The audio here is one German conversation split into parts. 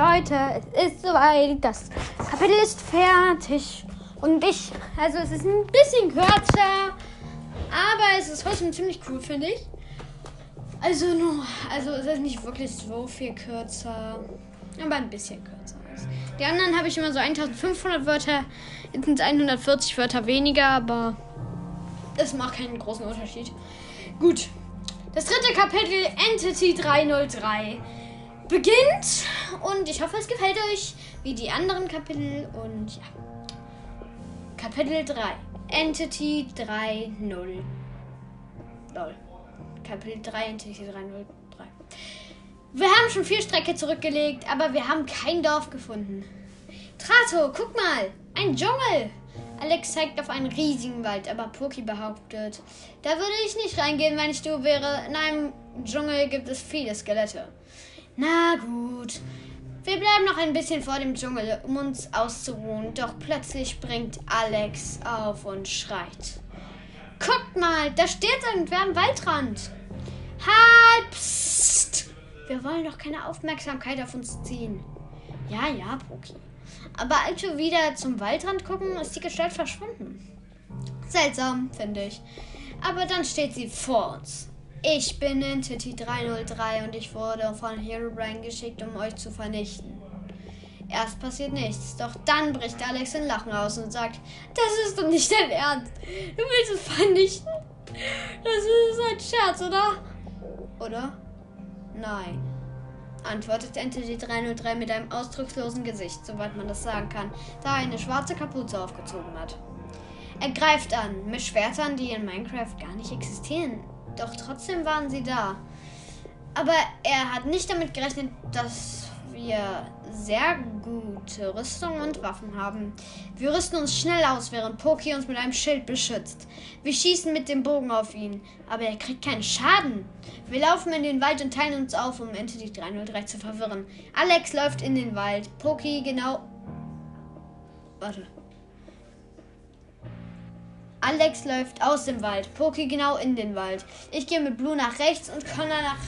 Leute, es ist soweit. Das Kapitel ist fertig. Und ich, also es ist ein bisschen kürzer, aber es ist trotzdem ziemlich cool, finde ich. Also nur, also es ist nicht wirklich so viel kürzer, aber ein bisschen kürzer. Die anderen habe ich immer so 1500 Wörter, jetzt sind es 140 Wörter weniger, aber das macht keinen großen Unterschied. Gut, das dritte Kapitel Entity 303 beginnt und ich hoffe, es gefällt euch wie die anderen Kapitel und ja. Kapitel 3 Entity 3.0 Lol. Kapitel 3 Entity 3.03 Wir haben schon viel Strecke zurückgelegt, aber wir haben kein Dorf gefunden. Trato, guck mal, ein Dschungel. Alex zeigt auf einen riesigen Wald, aber Poki behauptet, da würde ich nicht reingehen, wenn ich du wäre. In einem Dschungel gibt es viele Skelette. Na gut. Wir bleiben noch ein bisschen vor dem Dschungel, um uns auszuruhen. Doch plötzlich springt Alex auf und schreit. Guckt mal, da steht irgendwer am Waldrand. Halt! Psst. Wir wollen doch keine Aufmerksamkeit auf uns ziehen. Ja, ja, Poki. Aber als wir wieder zum Waldrand gucken, ist die Gestalt verschwunden. Seltsam, finde ich. Aber dann steht sie vor uns. Ich bin Entity 303 und ich wurde von Herobrine geschickt, um euch zu vernichten. Erst passiert nichts, doch dann bricht Alex in Lachen aus und sagt, das ist doch nicht dein Ernst. Du willst es vernichten? Das ist ein Scherz, oder? Oder? Nein antwortet Entity 303 mit einem ausdruckslosen Gesicht, soweit man das sagen kann, da er eine schwarze Kapuze aufgezogen hat. Er greift an, mit Schwertern, die in Minecraft gar nicht existieren. Doch trotzdem waren sie da. Aber er hat nicht damit gerechnet, dass wir sehr gute Rüstung und Waffen haben. Wir rüsten uns schnell aus, während Poki uns mit einem Schild beschützt. Wir schießen mit dem Bogen auf ihn, aber er kriegt keinen Schaden. Wir laufen in den Wald und teilen uns auf, um Entity 303 zu verwirren. Alex läuft in den Wald, Poki genau. Warte. Alex läuft aus dem Wald, Poki genau in den Wald. Ich gehe mit Blue nach rechts und Connor nach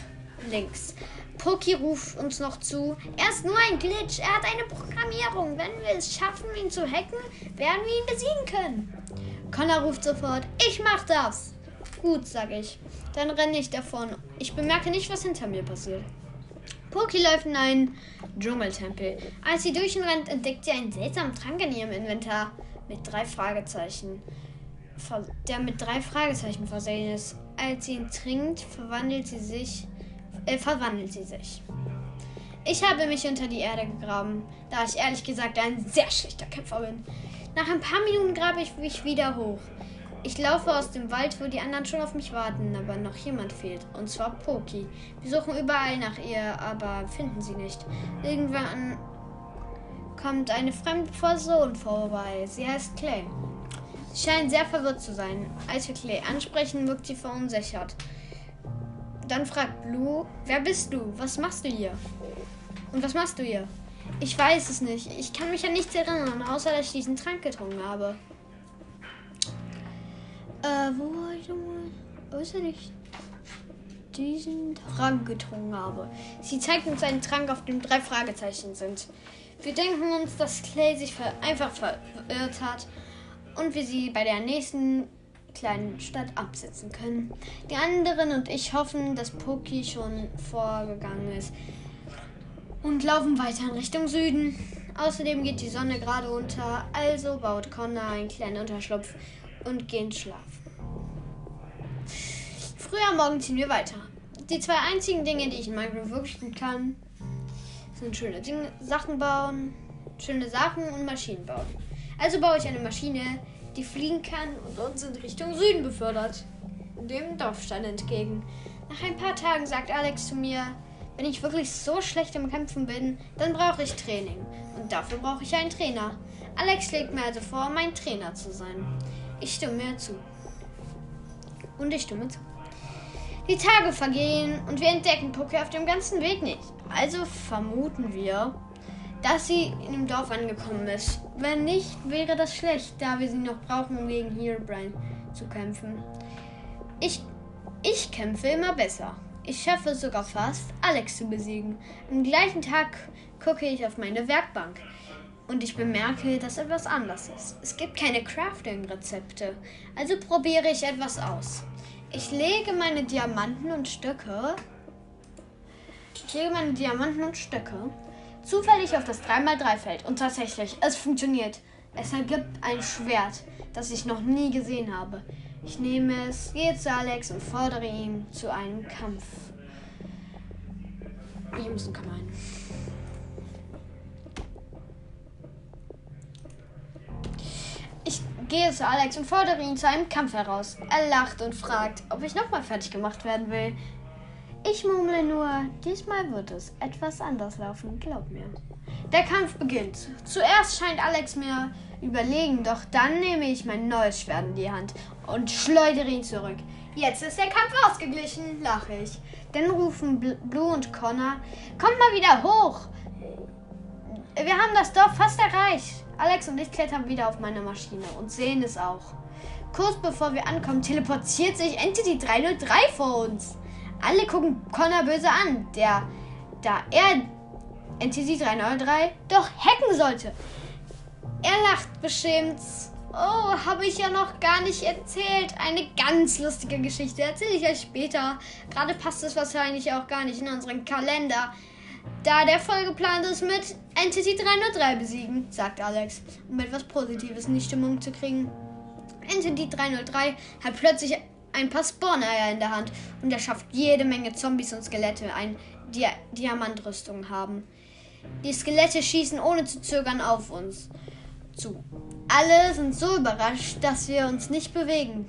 links. Poki ruft uns noch zu. Er ist nur ein Glitch. Er hat eine Programmierung. Wenn wir es schaffen, ihn zu hacken, werden wir ihn besiegen können. Connor ruft sofort. Ich mach das. Gut, sag ich. Dann renne ich davon. Ich bemerke nicht, was hinter mir passiert. Poki läuft in einen Dschungeltempel. Als sie durch ihn rennt, entdeckt sie einen seltsamen Trank in ihrem Inventar mit drei Fragezeichen. Der mit drei Fragezeichen versehen ist. Als sie ihn trinkt, verwandelt sie sich äh, verwandelt sie sich. Ich habe mich unter die Erde gegraben, da ich ehrlich gesagt ein sehr schlechter Kämpfer bin. Nach ein paar Minuten grabe ich mich wieder hoch. Ich laufe aus dem Wald, wo die anderen schon auf mich warten, aber noch jemand fehlt. Und zwar Poki. Wir suchen überall nach ihr, aber finden sie nicht. Irgendwann kommt eine fremde Person vorbei. Sie heißt Clay. Sie scheint sehr verwirrt zu sein. Als wir Clay ansprechen, wirkt sie verunsichert. Dann fragt Blue, wer bist du? Was machst du hier? Und was machst du hier? Ich weiß es nicht. Ich kann mich an nichts erinnern, außer dass ich diesen Trank getrunken habe. Äh, wo war ich nochmal? Ich nicht. Diesen Trank getrunken habe. Sie zeigt uns einen Trank, auf dem drei Fragezeichen sind. Wir denken uns, dass Clay sich einfach verirrt hat und wir sie bei der nächsten kleinen Stadt absetzen können. Die anderen und ich hoffen, dass Poki schon vorgegangen ist und laufen weiter in Richtung Süden. Außerdem geht die Sonne gerade unter, also baut Connor einen kleinen Unterschlupf und gehen schlafen. Früher Morgen ziehen wir weiter. Die zwei einzigen Dinge, die ich in Minecraft wirklich gut kann, sind schöne Dinge, Sachen bauen, schöne Sachen und Maschinen bauen. Also baue ich eine Maschine, die fliegen kann und uns in Richtung Süden befördert. Dem Dorfstein entgegen. Nach ein paar Tagen sagt Alex zu mir, wenn ich wirklich so schlecht im Kämpfen bin, dann brauche ich Training. Und dafür brauche ich einen Trainer. Alex schlägt mir also vor, mein Trainer zu sein. Ich stimme zu. Und ich stimme zu. Die Tage vergehen und wir entdecken Poké auf dem ganzen Weg nicht. Also vermuten wir, dass sie in dem Dorf angekommen ist. Wenn nicht, wäre das schlecht, da wir sie noch brauchen, um gegen Herobrine zu kämpfen. Ich, ich kämpfe immer besser. Ich schaffe es sogar fast, Alex zu besiegen. Am gleichen Tag gucke ich auf meine Werkbank und ich bemerke, dass etwas anders ist. Es gibt keine Crafting-Rezepte, also probiere ich etwas aus. Ich lege meine Diamanten und Stöcke. Ich lege meine Diamanten und Stöcke zufällig auf das 3x3-Feld und tatsächlich, es funktioniert. Es ergibt ein Schwert, das ich noch nie gesehen habe. Ich nehme es, gehe zu Alex und fordere ihn zu einem Kampf. Ich muss einen Kampf ein. Ich gehe zu Alex und fordere ihn zu einem Kampf heraus. Er lacht und fragt, ob ich nochmal fertig gemacht werden will. Ich murmle nur, diesmal wird es etwas anders laufen, glaub mir. Der Kampf beginnt. Zuerst scheint Alex mir überlegen, doch dann nehme ich mein neues Schwert in die Hand und schleudere ihn zurück. Jetzt ist der Kampf ausgeglichen, lache ich. Dann rufen Blue und Connor, kommt mal wieder hoch. Wir haben das Dorf fast erreicht. Alex und ich klettern wieder auf meine Maschine und sehen es auch. Kurz bevor wir ankommen, teleportiert sich Entity 303 vor uns. Alle gucken Connor böse an, der, da er Entity 303 doch hacken sollte. Er lacht beschämt. Oh, habe ich ja noch gar nicht erzählt. Eine ganz lustige Geschichte. Erzähle ich euch später. Gerade passt es wahrscheinlich auch gar nicht in unseren Kalender. Da der vollgeplant ist mit Entity 303 besiegen, sagt Alex, um etwas Positives in die Stimmung zu kriegen. Entity 303 hat plötzlich ein paar Spawner in der Hand und er schafft jede Menge Zombies und Skelette, ein Dia Diamantrüstung haben. Die Skelette schießen ohne zu zögern auf uns zu. Alle sind so überrascht, dass wir uns nicht bewegen.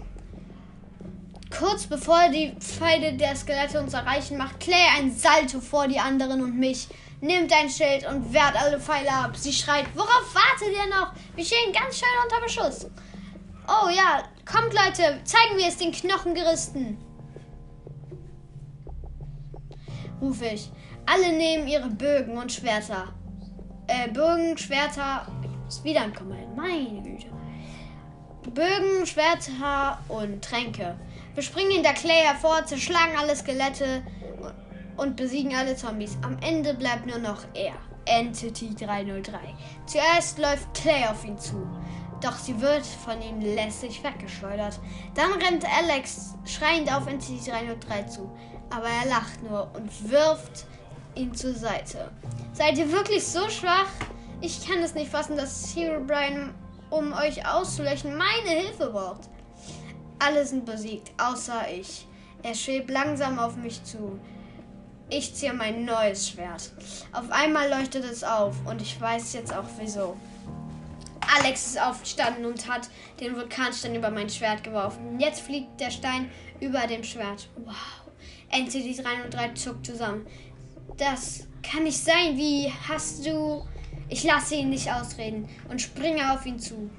Kurz bevor die Pfeile der Skelette uns erreichen, macht Clay ein Salto vor die anderen und mich, nimmt ein Schild und wehrt alle Pfeile ab. Sie schreit, worauf wartet ihr noch? Wir stehen ganz schön unter Beschuss. Oh ja, kommt Leute, zeigen wir es den Knochengeristen. Rufe ich. Alle nehmen ihre Bögen und Schwerter. Äh, Bögen, Schwerter. Ich muss wieder ein Kommando. Meine Güte. Bögen, Schwerter und Tränke. Wir springen hinter Clay hervor, zerschlagen alle Skelette und besiegen alle Zombies. Am Ende bleibt nur noch er. Entity 303. Zuerst läuft Clay auf ihn zu. Doch sie wird von ihm lässig weggeschleudert. Dann rennt Alex schreiend auf Entity 303 zu. Aber er lacht nur und wirft ihn zur Seite. Seid ihr wirklich so schwach? Ich kann es nicht fassen, dass Hero Brian, um euch auszulöschen, meine Hilfe braucht. Alle sind besiegt, außer ich. Er schwebt langsam auf mich zu. Ich ziehe mein neues Schwert. Auf einmal leuchtet es auf und ich weiß jetzt auch wieso. Alex ist aufgestanden und hat den Vulkanstein über mein Schwert geworfen. Jetzt fliegt der Stein über dem Schwert. Wow. Entity 303 zuckt zusammen. Das kann nicht sein. Wie hast du. Ich lasse ihn nicht ausreden und springe auf ihn zu.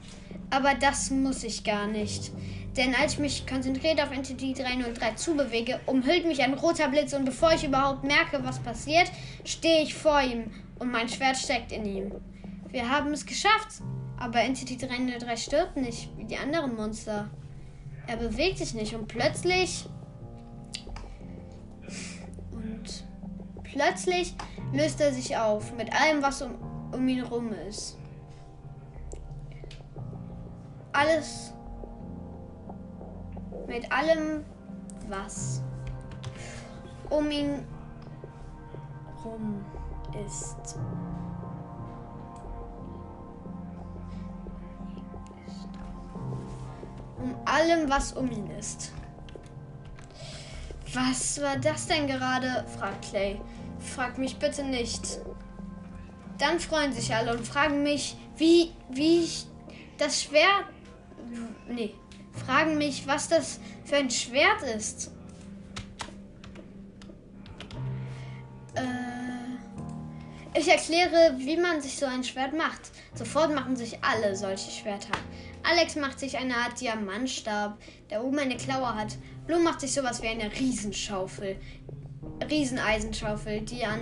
Aber das muss ich gar nicht. Denn als ich mich konzentriert auf Entity 303 zubewege, umhüllt mich ein roter Blitz und bevor ich überhaupt merke, was passiert, stehe ich vor ihm und mein Schwert steckt in ihm. Wir haben es geschafft. Aber Entity 303 stirbt nicht, wie die anderen Monster. Er bewegt sich nicht und plötzlich. Und plötzlich löst er sich auf mit allem, was um, um ihn rum ist. Alles. Mit allem, was um ihn rum ist. Allem, was um ihn ist. Was war das denn gerade? fragt Clay. Frag mich bitte nicht. Dann freuen sich alle und fragen mich, wie, wie ich das Schwert. Nee, fragen mich, was das für ein Schwert ist. Ich erkläre, wie man sich so ein Schwert macht. Sofort machen sich alle solche Schwerter. Alex macht sich eine Art Diamantstab, der oben eine Klaue hat. Blue macht sich sowas wie eine Riesenschaufel. Rieseneisenschaufel, die an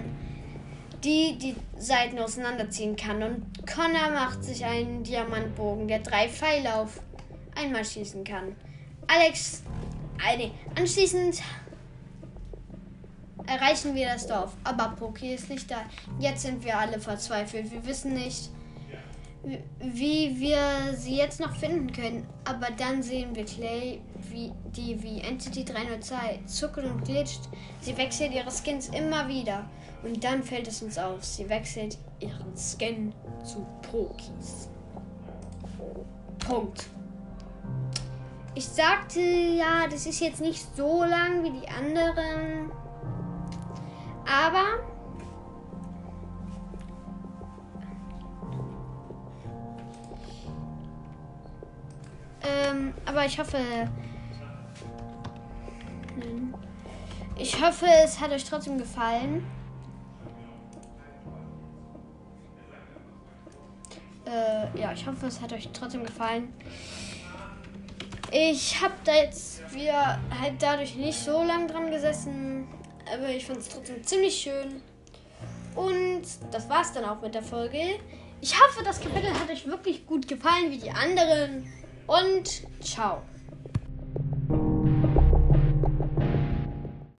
die die Seiten auseinanderziehen kann. Und Connor macht sich einen Diamantbogen, der drei Pfeile auf einmal schießen kann. Alex, äh, anschließend erreichen wir das Dorf. Aber Poki ist nicht da. Jetzt sind wir alle verzweifelt. Wir wissen nicht, wie wir sie jetzt noch finden können. Aber dann sehen wir Clay, wie die wie Entity 302 zuckelt und glitscht. Sie wechselt ihre Skins immer wieder. Und dann fällt es uns auf. Sie wechselt ihren Skin zu Pokis. Punkt. Ich sagte ja, das ist jetzt nicht so lang wie die anderen. Aber ähm, aber ich hoffe, ich hoffe, es hat euch trotzdem gefallen. Äh, ja, ich hoffe, es hat euch trotzdem gefallen. Ich habe da jetzt wieder halt dadurch nicht so lang dran gesessen, aber ich fand es trotzdem ziemlich schön. Und das war's dann auch mit der Folge. Ich hoffe, das Kapitel hat euch wirklich gut gefallen wie die anderen. Und ciao.